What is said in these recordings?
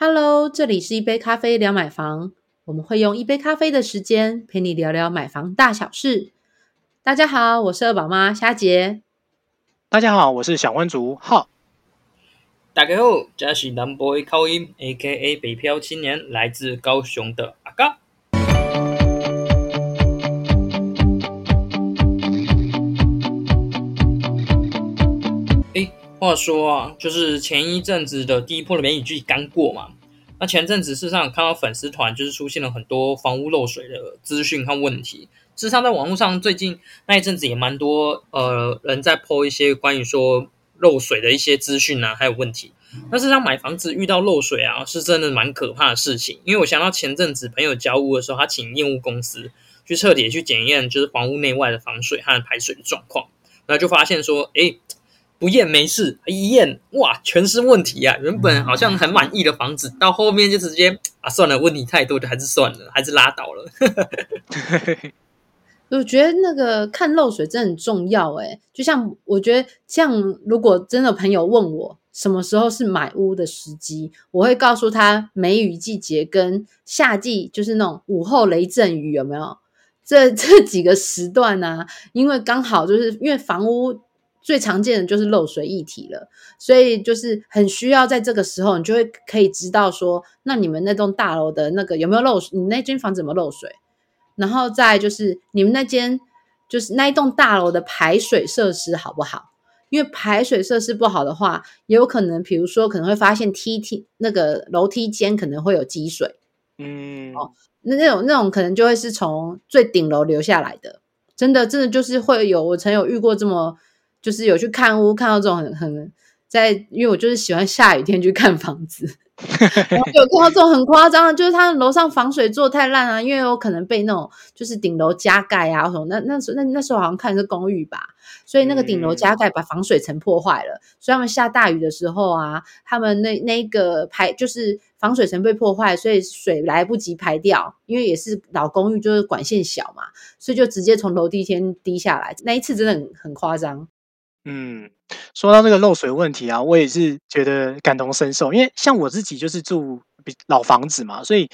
Hello，这里是一杯咖啡聊买房，我们会用一杯咖啡的时间陪你聊聊买房大小事。大家好，我是二宝妈虾杰。大家好，我是小温族浩。大家好，这是南部口音，A.K.A 北漂青年，来自高雄的阿嘎。话说啊，就是前一阵子的第一波的梅雨季刚过嘛，那前阵子事实上看到粉丝团就是出现了很多房屋漏水的资讯和问题。事实上，在网络上最近那一阵子也蛮多呃人在 po 一些关于说漏水的一些资讯啊，还有问题。那事实上买房子遇到漏水啊，是真的蛮可怕的事情。因为我想到前阵子朋友交屋的时候，他请验屋公司去彻底去检验，就是房屋内外的防水和排水的状况，那就发现说，哎。不验没事，一验哇，全是问题啊！原本好像很满意的房子，到后面就直接啊，算了，问题太多，就还是算了，还是拉倒了。我觉得那个看漏水真的很重要哎就像我觉得，像如果真的朋友问我什么时候是买屋的时机，我会告诉他梅雨季节跟夏季，就是那种午后雷阵雨有没有？这这几个时段呢？因为刚好就是因为房屋。最常见的就是漏水议题了，所以就是很需要在这个时候，你就会可以知道说，那你们那栋大楼的那个有没有漏水？你那间房子有没有漏水？然后再就是你们那间就是那一栋大楼的排水设施好不好？因为排水设施不好的话，也有可能，比如说可能会发现梯梯那个楼梯间可能会有积水，嗯，哦，那那种那种可能就会是从最顶楼流下来的，真的真的就是会有，我曾有遇过这么。就是有去看屋，看到这种很很在，因为我就是喜欢下雨天去看房子，然后有看到这种很夸张的，就是他楼上防水做太烂啊，因为有可能被那种就是顶楼加盖啊什么，那那时候那那时候好像看是公寓吧，所以那个顶楼加盖把防水层破坏了，所以他们下大雨的时候啊，他们那那个排就是防水层被破坏，所以水来不及排掉，因为也是老公寓，就是管线小嘛，所以就直接从楼梯间滴下来，那一次真的很很夸张。嗯，说到这个漏水问题啊，我也是觉得感同身受，因为像我自己就是住老房子嘛，所以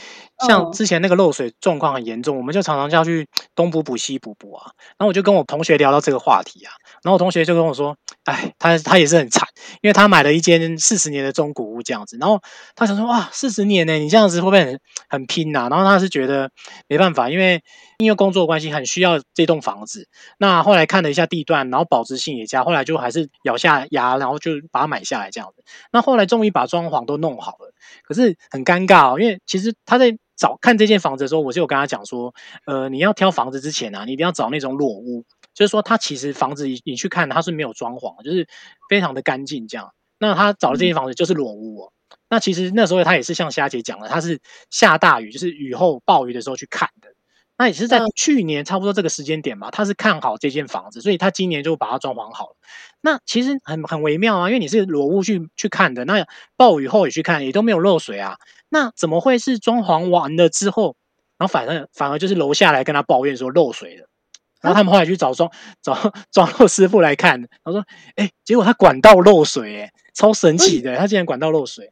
像之前那个漏水状况很严重，我们就常常要去东补补西补补啊。然后我就跟我同学聊到这个话题啊，然后我同学就跟我说：“哎，他他也是很惨，因为他买了一间四十年的中古屋这样子，然后他想说哇，四十年呢，你这样子会不会很很拼呐？然后他是觉得没办法，因为。因为工作关系很需要这栋房子，那后来看了一下地段，然后保值性也佳，后来就还是咬下牙，然后就把它买下来这样子。那后来终于把装潢都弄好了，可是很尴尬哦，因为其实他在找看这间房子的时候，我就有跟他讲说，呃，你要挑房子之前啊，你一定要找那种裸屋，就是说他其实房子你去看它是没有装潢，就是非常的干净这样。那他找的这间房子就是裸屋哦。那其实那时候他也是像虾姐讲的，他是下大雨，就是雨后暴雨的时候去看的。那也是在去年差不多这个时间点吧，他是看好这间房子，所以他今年就把它装潢好了。那其实很很微妙啊，因为你是裸屋去去看的，那暴雨后也去看，也都没有漏水啊。那怎么会是装潢完了之后，然后反正反而就是楼下来跟他抱怨说漏水了，然后他们后来去找装找装漏师傅来看，他说，哎，结果他管道漏水，哎，超神奇的，他竟然管道漏水。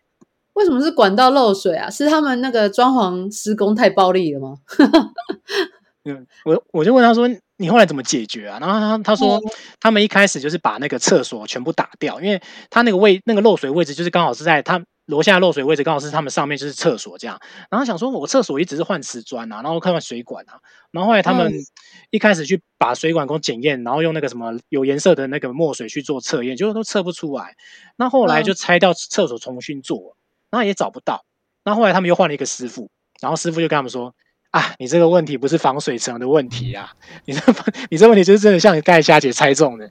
为什么是管道漏水啊？是他们那个装潢施工太暴力了吗？嗯，我我就问他说：“你后来怎么解决啊？”然后他他说：“他们一开始就是把那个厕所全部打掉，因为他那个位那个漏水位置就是刚好是在他楼下漏水位置，刚好是他们上面就是厕所这样。然后想说，我厕所一直是换瓷砖啊，然后看看水管啊。然后后来他们一开始去把水管工检验，然后用那个什么有颜色的那个墨水去做测验，结果都测不出来。那后来就拆掉厕所重新做。”那也找不到，那后来他们又换了一个师傅，然后师傅就跟他们说：“啊，你这个问题不是防水层的问题啊，你这你这问题就是真的像盖虾姐猜中的，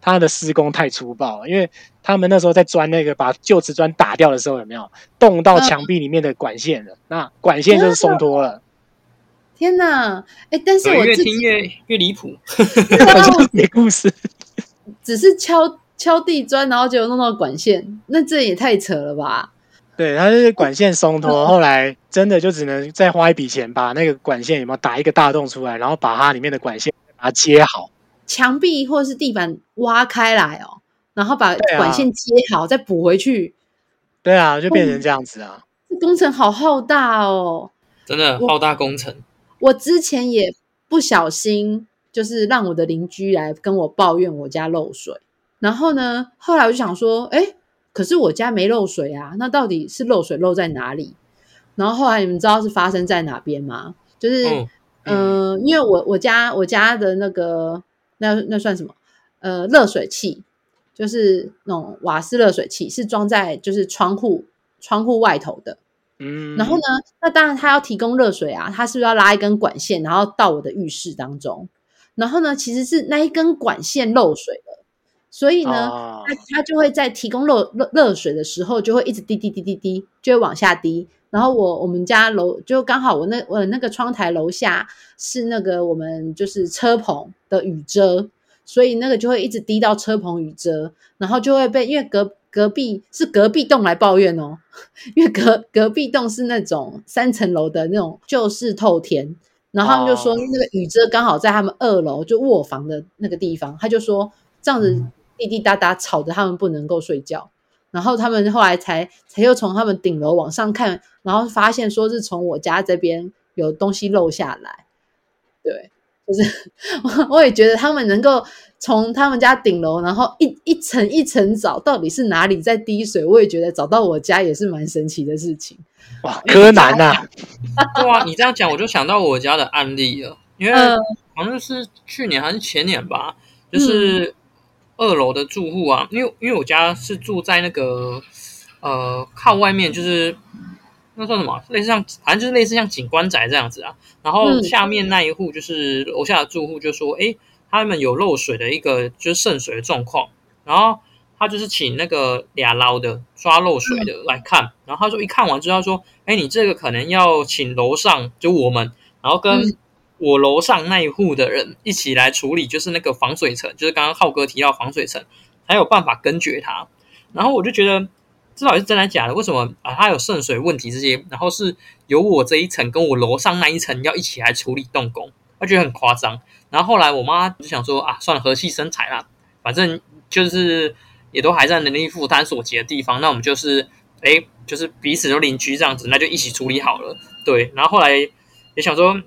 他的施工太粗暴了，因为他们那时候在钻那个把旧瓷砖打掉的时候，有没有动到墙壁里面的管线了？那管线就是松脱了。天哪！哎，但是我越听越越离谱，没 故事，只是敲敲地砖，然后就弄到管线，那这也太扯了吧？对，它是管线松脱，后来真的就只能再花一笔钱把那个管线有没有打一个大洞出来，然后把它里面的管线把它接好，墙壁或者是地板挖开来哦，然后把管线接好再补回去。对啊，就变成这样子啊。这工程好浩大哦，真的浩大工程。我之前也不小心，就是让我的邻居来跟我抱怨我家漏水，然后呢，后来我就想说，哎，可是我家没漏水啊，那到底是漏水漏在哪里？然后后来你们知道是发生在哪边吗？就是，嗯，因为我我家我家的那个那那算什么？呃，热水器，就是那种瓦斯热水器，是装在就是窗户窗户外头的。嗯，然后呢，那当然他要提供热水啊，他是不是要拉一根管线，然后到我的浴室当中？然后呢，其实是那一根管线漏水了，所以呢，他他就会在提供热热热水的时候，就会一直滴滴滴滴滴，就会往下滴。然后我我们家楼就刚好我那我那个窗台楼下是那个我们就是车棚的雨遮，所以那个就会一直滴到车棚雨遮，然后就会被因为隔隔壁是隔壁栋来抱怨哦，因为隔隔壁栋是那种三层楼的那种旧式透天，然后他们就说那个雨遮刚好在他们二楼就卧房的那个地方，他就说这样子滴滴答答吵得他们不能够睡觉。然后他们后来才才又从他们顶楼往上看，然后发现说是从我家这边有东西漏下来，对，就是 我我也觉得他们能够从他们家顶楼，然后一一层一层找到底是哪里在滴水，我也觉得找到我家也是蛮神奇的事情。哇，柯南呐！对啊，你这样讲我就想到我家的案例了，因为好像是去年还是前年吧，就是。二楼的住户啊，因为因为我家是住在那个呃靠外面，就是那算什么？类似像反正就是类似像景观宅这样子啊。然后下面那一户就是楼下的住户就说：“哎，他们有漏水的一个就是渗水的状况。”然后他就是请那个俩捞的抓漏水的来看。然后他说一看完之后说：“哎，你这个可能要请楼上就我们，然后跟。”我楼上那一户的人一起来处理，就是那个防水层，就是刚刚浩哥提到防水层，才有办法根绝它。然后我就觉得这到底是真的假的？为什么啊？它有渗水问题这些，然后是由我这一层跟我楼上那一层要一起来处理动工，我觉得很夸张。然后后来我妈就想说啊，算了，和气生财啦，反正就是也都还在能力负担所及的地方，那我们就是哎，就是彼此都邻居这样子，那就一起处理好了。对，然后后来也想说。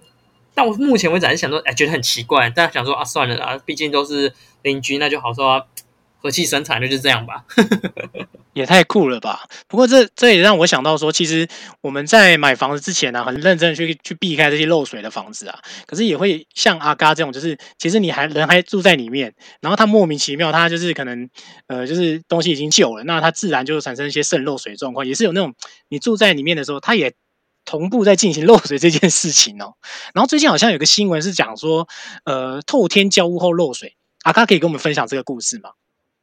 但我目前为止还是想说，哎，觉得很奇怪。但想说啊，算了啦，毕竟都是邻居，那就好说，和气生财，那就这样吧。也太酷了吧！不过这这也让我想到说，其实我们在买房子之前呢，很认真的去去避开这些漏水的房子啊。可是也会像阿嘎这种，就是其实你还人还住在里面，然后他莫名其妙，他就是可能呃，就是东西已经旧了，那他自然就产生一些渗漏水状况。也是有那种你住在里面的时候，他也。同步在进行漏水这件事情哦，然后最近好像有个新闻是讲说，呃，透天交屋后漏水，阿卡可以跟我们分享这个故事吗？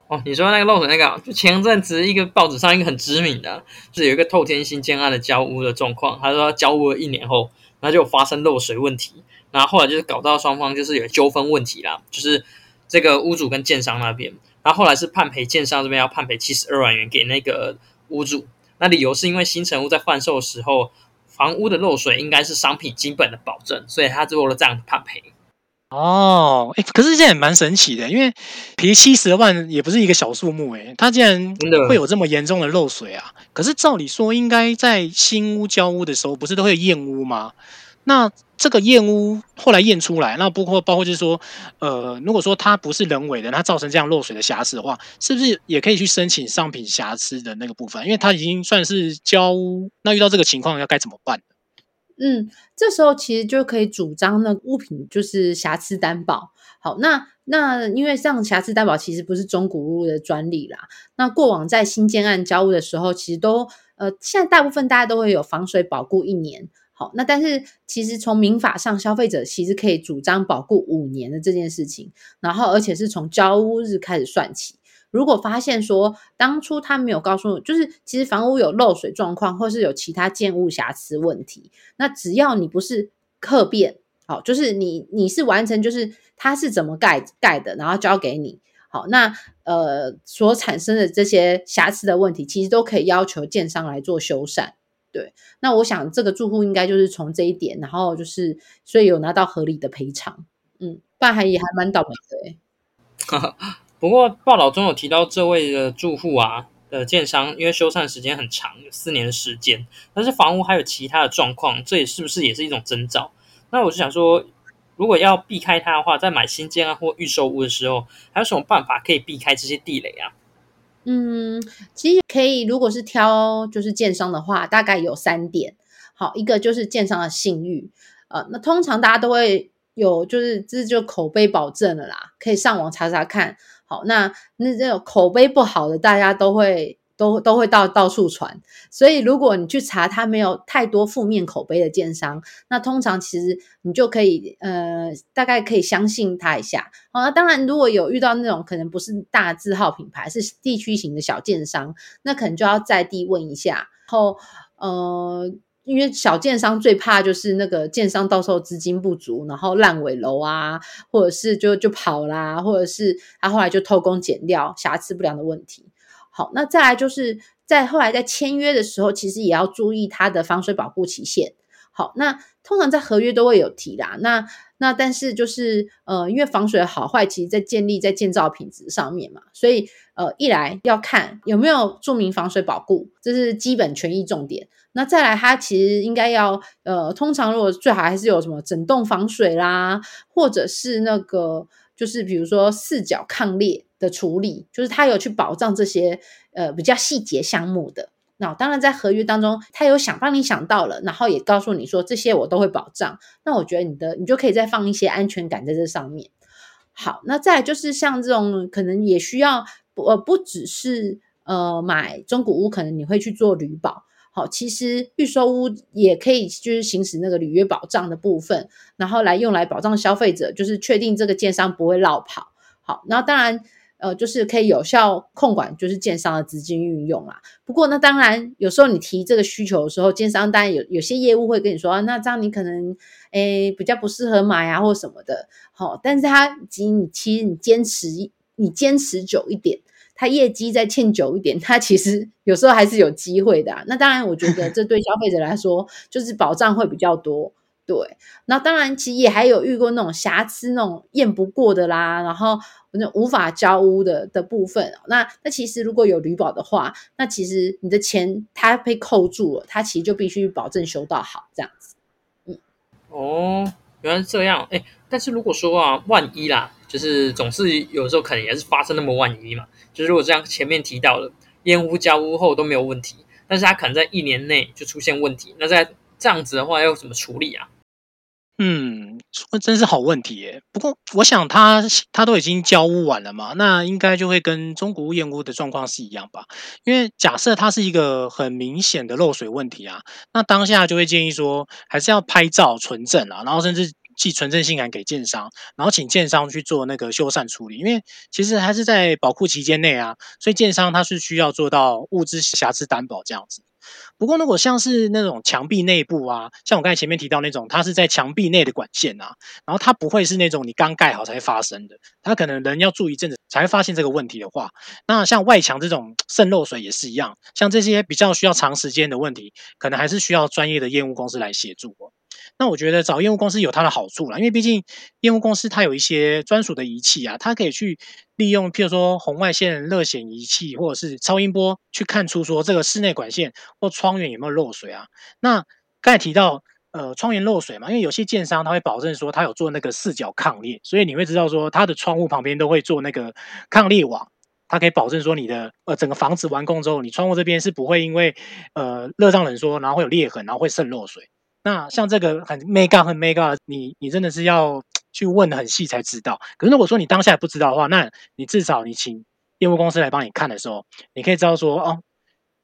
哦，你说那个漏水那个，就前阵子一个报纸上一个很知名的，就是有一个透天新建案的交屋的状况，他说交屋了一年后，然后就发生漏水问题，然后后来就是搞到双方就是有纠纷问题啦，就是这个屋主跟建商那边，然后后来是判赔建商这边要判赔七十二万元给那个屋主，那理由是因为新城屋在换售的时候。房屋的漏水应该是商品基本的保证，所以他做了这样的判赔。哦，哎，可是这也蛮神奇的，因为赔七十万也不是一个小数目，哎，他竟然会有这么严重的漏水啊！可是照理说，应该在新屋交屋的时候，不是都会验屋吗？那这个验屋后来验出来，那包括包括就是说，呃，如果说它不是人为的，它造成这样漏水的瑕疵的话，是不是也可以去申请商品瑕疵的那个部分？因为它已经算是交屋，那遇到这个情况要该怎么办？嗯，这时候其实就可以主张那物品就是瑕疵担保。好，那那因为像瑕疵担保其实不是中古屋的专利啦。那过往在新建案交屋的时候，其实都呃，现在大部分大家都会有防水保固一年。那但是其实从民法上，消费者其实可以主张保固五年的这件事情，然后而且是从交屋日开始算起。如果发现说当初他没有告诉，就是其实房屋有漏水状况，或是有其他建物瑕疵问题，那只要你不是客变，好，就是你你是完成就是他是怎么盖盖的，然后交给你，好，那呃所产生的这些瑕疵的问题，其实都可以要求建商来做修缮。对，那我想这个住户应该就是从这一点，然后就是所以有拿到合理的赔偿，嗯，但还也还蛮倒霉的哎。不过报道中有提到这位的住户啊，的建商，因为修缮时间很长，有四年的时间，但是房屋还有其他的状况，这也是不是也是一种征兆？那我就想说，如果要避开它的话，在买新建啊或预售屋的时候，还有什么办法可以避开这些地雷啊？嗯，其实可以，如果是挑就是建商的话，大概有三点。好，一个就是建商的信誉，呃，那通常大家都会有，就是这就口碑保证了啦，可以上网查查看。好，那那这种口碑不好的，大家都会。都都会到到处传，所以如果你去查他没有太多负面口碑的建商，那通常其实你就可以呃大概可以相信他一下。好，那当然如果有遇到那种可能不是大字号品牌，是地区型的小建商，那可能就要在地问一下。然后呃，因为小建商最怕就是那个建商到时候资金不足，然后烂尾楼啊，或者是就就跑啦，或者是他后来就偷工减料、瑕疵不良的问题。好，那再来就是在后来在签约的时候，其实也要注意它的防水保护期限。好，那通常在合约都会有提啦。那那但是就是呃，因为防水好坏，其实在建立在建造品质上面嘛，所以呃，一来要看有没有注明防水保护，这是基本权益重点。那再来，它其实应该要呃，通常如果最好还是有什么整栋防水啦，或者是那个就是比如说四角抗裂。的处理，就是他有去保障这些呃比较细节项目的。那当然在合约当中，他有想帮你想到了，然后也告诉你说这些我都会保障。那我觉得你的你就可以再放一些安全感在这上面。好，那再就是像这种可能也需要不呃不只是呃买中古屋，可能你会去做旅保。好，其实预售屋也可以就是行使那个履约保障的部分，然后来用来保障消费者，就是确定这个建商不会落跑。好，那当然。呃，就是可以有效控管，就是建商的资金运用啦。不过，那当然有时候你提这个需求的时候，建商当然有有些业务会跟你说，那这样你可能诶比较不适合买啊，或什么的。好，但是他及你其实你坚持你坚持久一点，他业绩再欠久一点，他其实有时候还是有机会的。那当然，我觉得 这对消费者来说就是保障会比较多。对，那当然其实也还有遇过那种瑕疵、那种验不过的啦，然后。那无法交屋的的部分，那那其实如果有旅保的话，那其实你的钱它被扣住了，它其实就必须保证修到好这样子。嗯，哦，原来是这样。哎，但是如果说啊，万一啦，就是总是有时候可能也是发生那么万一嘛。就是如果这样前面提到了验屋交屋后都没有问题，但是他可能在一年内就出现问题，那在这样子的话要怎么处理啊？嗯，真是好问题耶。不过我想他他都已经交屋完了嘛，那应该就会跟中古屋验屋的状况是一样吧？因为假设它是一个很明显的漏水问题啊，那当下就会建议说，还是要拍照存证啊，然后甚至寄存证信函给建商，然后请建商去做那个修缮处理。因为其实还是在保护期间内啊，所以建商他是需要做到物资瑕疵担保这样子。不过，如果像是那种墙壁内部啊，像我刚才前面提到那种，它是在墙壁内的管线啊，然后它不会是那种你刚盖好才发生的，它可能人要住一阵子才会发现这个问题的话，那像外墙这种渗漏水也是一样，像这些比较需要长时间的问题，可能还是需要专业的业务公司来协助。那我觉得找业务公司有它的好处啦，因为毕竟业务公司它有一些专属的仪器啊，它可以去利用，譬如说红外线热显仪器或者是超音波，去看出说这个室内管线或窗缘有没有漏水啊。那刚才提到呃窗缘漏水嘛，因为有些建商他会保证说他有做那个四角抗裂，所以你会知道说他的窗户旁边都会做那个抗裂网，它可以保证说你的呃整个房子完工之后，你窗户这边是不会因为呃热胀冷缩，然后会有裂痕，然后会渗漏水。那像这个很 mega 很 mega，你你真的是要去问的很细才知道。可是如果说你当下不知道的话，那你至少你请业务公司来帮你看的时候，你可以知道说哦，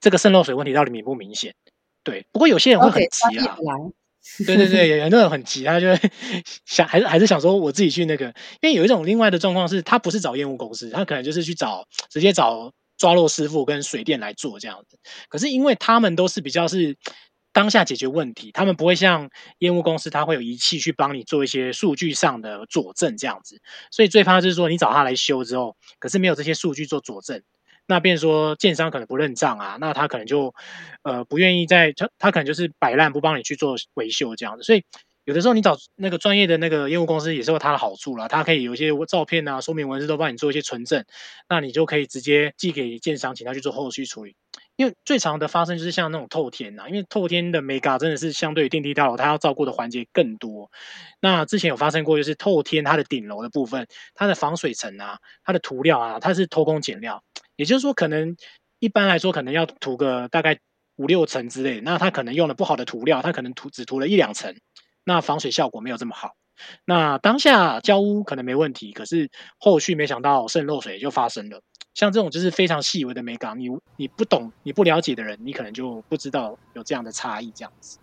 这个渗漏水问题到底明不明显？对。不过有些人会很急啊，对对对，很多人很急，他就会想还是还是想说我自己去那个，因为有一种另外的状况是，他不是找业务公司，他可能就是去找直接找抓漏师傅跟水电来做这样子。可是因为他们都是比较是。当下解决问题，他们不会像业务公司，他会有仪器去帮你做一些数据上的佐证这样子。所以最怕就是说，你找他来修之后，可是没有这些数据做佐证，那变说建商可能不认账啊，那他可能就呃不愿意在他他可能就是摆烂不帮你去做维修这样子。所以有的时候你找那个专业的那个业务公司也是有它的好处啦，它可以有一些照片啊、说明文字都帮你做一些存证，那你就可以直接寄给建商，请他去做后续处理。因为最常的发生就是像那种透天呐，因为透天的 mega 真的是相对于电梯大楼，它要照顾的环节更多。那之前有发生过，就是透天它的顶楼的部分，它的防水层啊、它的涂料啊，它是偷工减料，也就是说，可能一般来说可能要涂个大概五六层之类，那它可能用了不好的涂料，它可能涂只涂了一两层，那防水效果没有这么好。那当下交屋可能没问题，可是后续没想到渗漏水就发生了。像这种就是非常细微的美感，你你不懂、你不了解的人，你可能就不知道有这样的差异。这样子，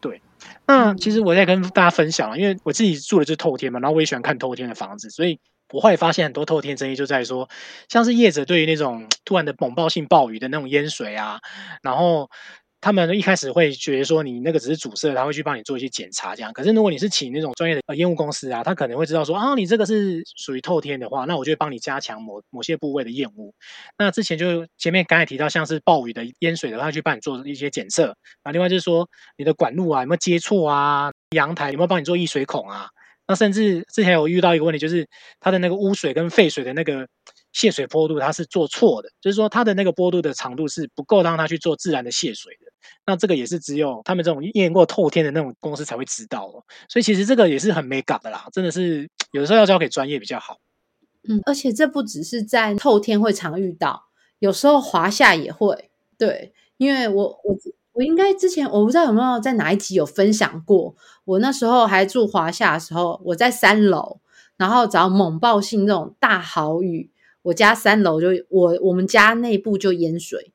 对。那其实我在跟大家分享，因为我自己住的就是透天嘛，然后我也喜欢看透天的房子，所以我后来发现很多透天争议就在说，像是业者对于那种突然的猛暴性暴雨的那种淹水啊，然后。他们一开始会觉得说你那个只是阻塞，他会去帮你做一些检查，这样。可是如果你是请那种专业的呃烟雾公司啊，他可能会知道说啊，你这个是属于透天的话，那我就会帮你加强某某些部位的烟雾。那之前就前面刚才提到，像是暴雨的淹水的话，去帮你做一些检测。啊，另外就是说你的管路啊有没有接错啊，阳台有没有帮你做溢水孔啊？那甚至之前有遇到一个问题，就是它的那个污水跟废水的那个。泄水坡度它是做错的，就是说它的那个坡度的长度是不够让它去做自然的泄水的。那这个也是只有他们这种验过透天的那种公司才会知道哦。所以其实这个也是很没感的啦，真的是有的时候要交给专业比较好。嗯，而且这不只是在透天会常遇到，有时候华夏也会。对，因为我我我应该之前我不知道有没有在哪一集有分享过，我那时候还住华夏的时候，我在三楼，然后只要猛暴性那种大豪雨。我家三楼就我我们家内部就淹水，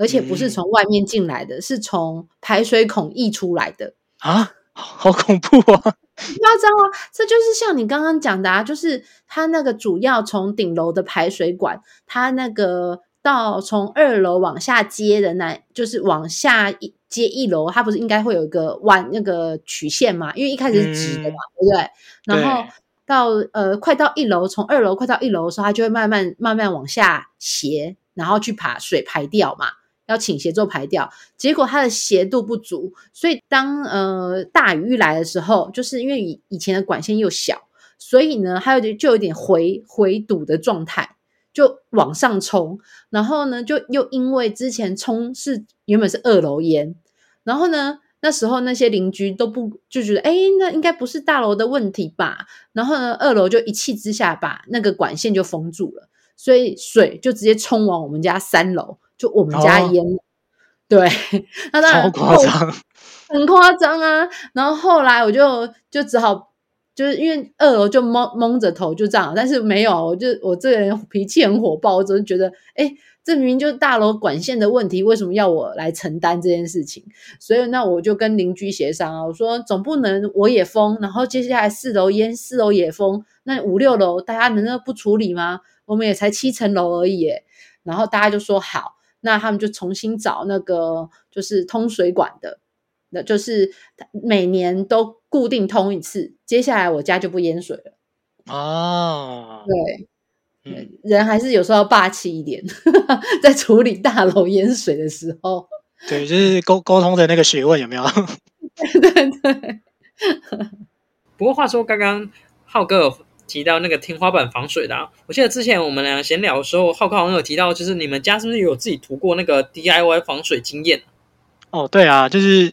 而且不是从外面进来的，是从排水孔溢出来的啊，好恐怖啊！夸张啊！这就是像你刚刚讲的啊，就是它那个主要从顶楼的排水管，它那个到从二楼往下接的那，就是往下一接一楼，它不是应该会有一个弯那个曲线嘛？因为一开始是直的嘛，对不对？然后。到呃，快到一楼，从二楼快到一楼的时候，它就会慢慢慢慢往下斜，然后去把水排掉嘛，要倾斜之后排掉。结果它的斜度不足，所以当呃大雨来的时候，就是因为以以前的管线又小，所以呢，它有就有点回回堵的状态，就往上冲。然后呢，就又因为之前冲是原本是二楼淹，然后呢。那时候那些邻居都不就觉得，哎，那应该不是大楼的问题吧？然后呢，二楼就一气之下把那个管线就封住了，所以水就直接冲往我们家三楼，就我们家淹了。对，那当然夸张，很夸张啊。然后后来我就就只好就是因为二楼就蒙蒙着头就这样，但是没有，我就我这个人脾气很火爆，我就觉得，哎。这明明就是大楼管线的问题，为什么要我来承担这件事情？所以那我就跟邻居协商啊，我说总不能我也封，然后接下来四楼淹，四楼也封，那五六楼大家难道不处理吗？我们也才七层楼而已，然后大家就说好，那他们就重新找那个就是通水管的，那就是每年都固定通一次，接下来我家就不淹水了。哦，对。人还是有时候要霸气一点，在处理大楼淹水的时候。对，就是沟沟通的那个学问有没有？对 对。不过话说，刚刚浩哥有提到那个天花板防水的，啊，我记得之前我们俩闲聊的时候，浩哥好像有提到，就是你们家是不是有自己涂过那个 DIY 防水经验？哦，对啊，就是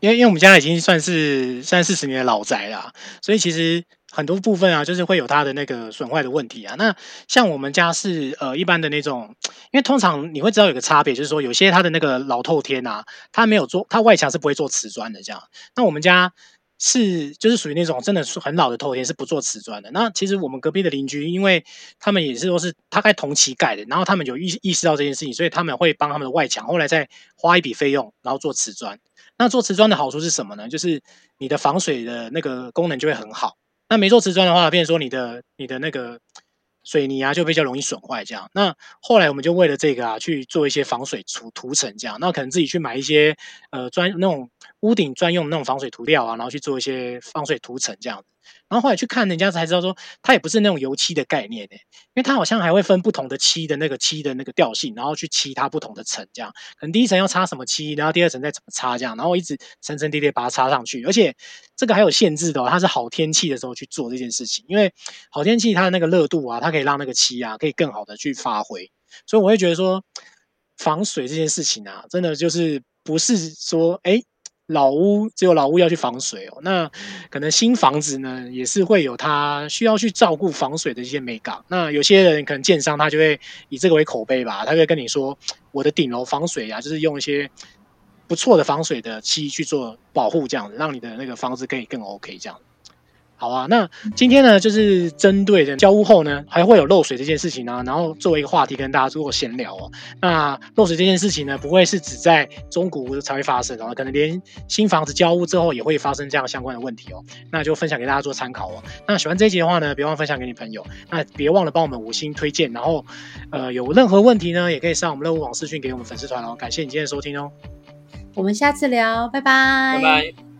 因为因为我们家已经算是三四十年的老宅了，所以其实。很多部分啊，就是会有它的那个损坏的问题啊。那像我们家是呃一般的那种，因为通常你会知道有个差别，就是说有些它的那个老透天啊，它没有做，它外墙是不会做瓷砖的这样。那我们家是就是属于那种真的是很老的透天，是不做瓷砖的。那其实我们隔壁的邻居，因为他们也是都是大概同期盖的，然后他们有意意识到这件事情，所以他们会帮他们的外墙后来再花一笔费用，然后做瓷砖。那做瓷砖的好处是什么呢？就是你的防水的那个功能就会很好。那没做瓷砖的话，变成说你的你的那个水泥啊，就比较容易损坏这样。那后来我们就为了这个啊，去做一些防水涂涂层这样。那可能自己去买一些呃专那种屋顶专用那种防水涂料啊，然后去做一些防水涂层这样子。然后后来去看人家才知道说，它也不是那种油漆的概念诶，因为它好像还会分不同的漆的那个漆的那个调性，然后去漆它不同的层，这样。可能第一层要擦什么漆，然后第二层再怎么擦这样，然后一直层层叠叠把它擦上去，而且这个还有限制的哦，它是好天气的时候去做这件事情，因为好天气它的那个热度啊，它可以让那个漆啊可以更好的去发挥，所以我会觉得说防水这件事情啊，真的就是不是说哎。老屋只有老屋要去防水哦，那可能新房子呢也是会有它需要去照顾防水的一些美感。那有些人可能建商他就会以这个为口碑吧，他会跟你说我的顶楼防水啊，就是用一些不错的防水的漆去做保护，这样子让你的那个房子可以更 OK 这样。好啊，那今天呢，就是针对的交屋后呢，还会有漏水这件事情呢，然后作为一个话题跟大家做闲聊哦。那漏水这件事情呢，不会是只在中古屋才会发生哦，可能连新房子交屋之后也会发生这样相关的问题哦。那就分享给大家做参考哦。那喜欢这一集的话呢，别忘分享给你朋友。那别忘了帮我们五星推荐，然后呃有任何问题呢，也可以上我们乐屋网视讯给我们粉丝团哦。感谢你今天的收听哦，我们下次聊，拜拜，拜拜。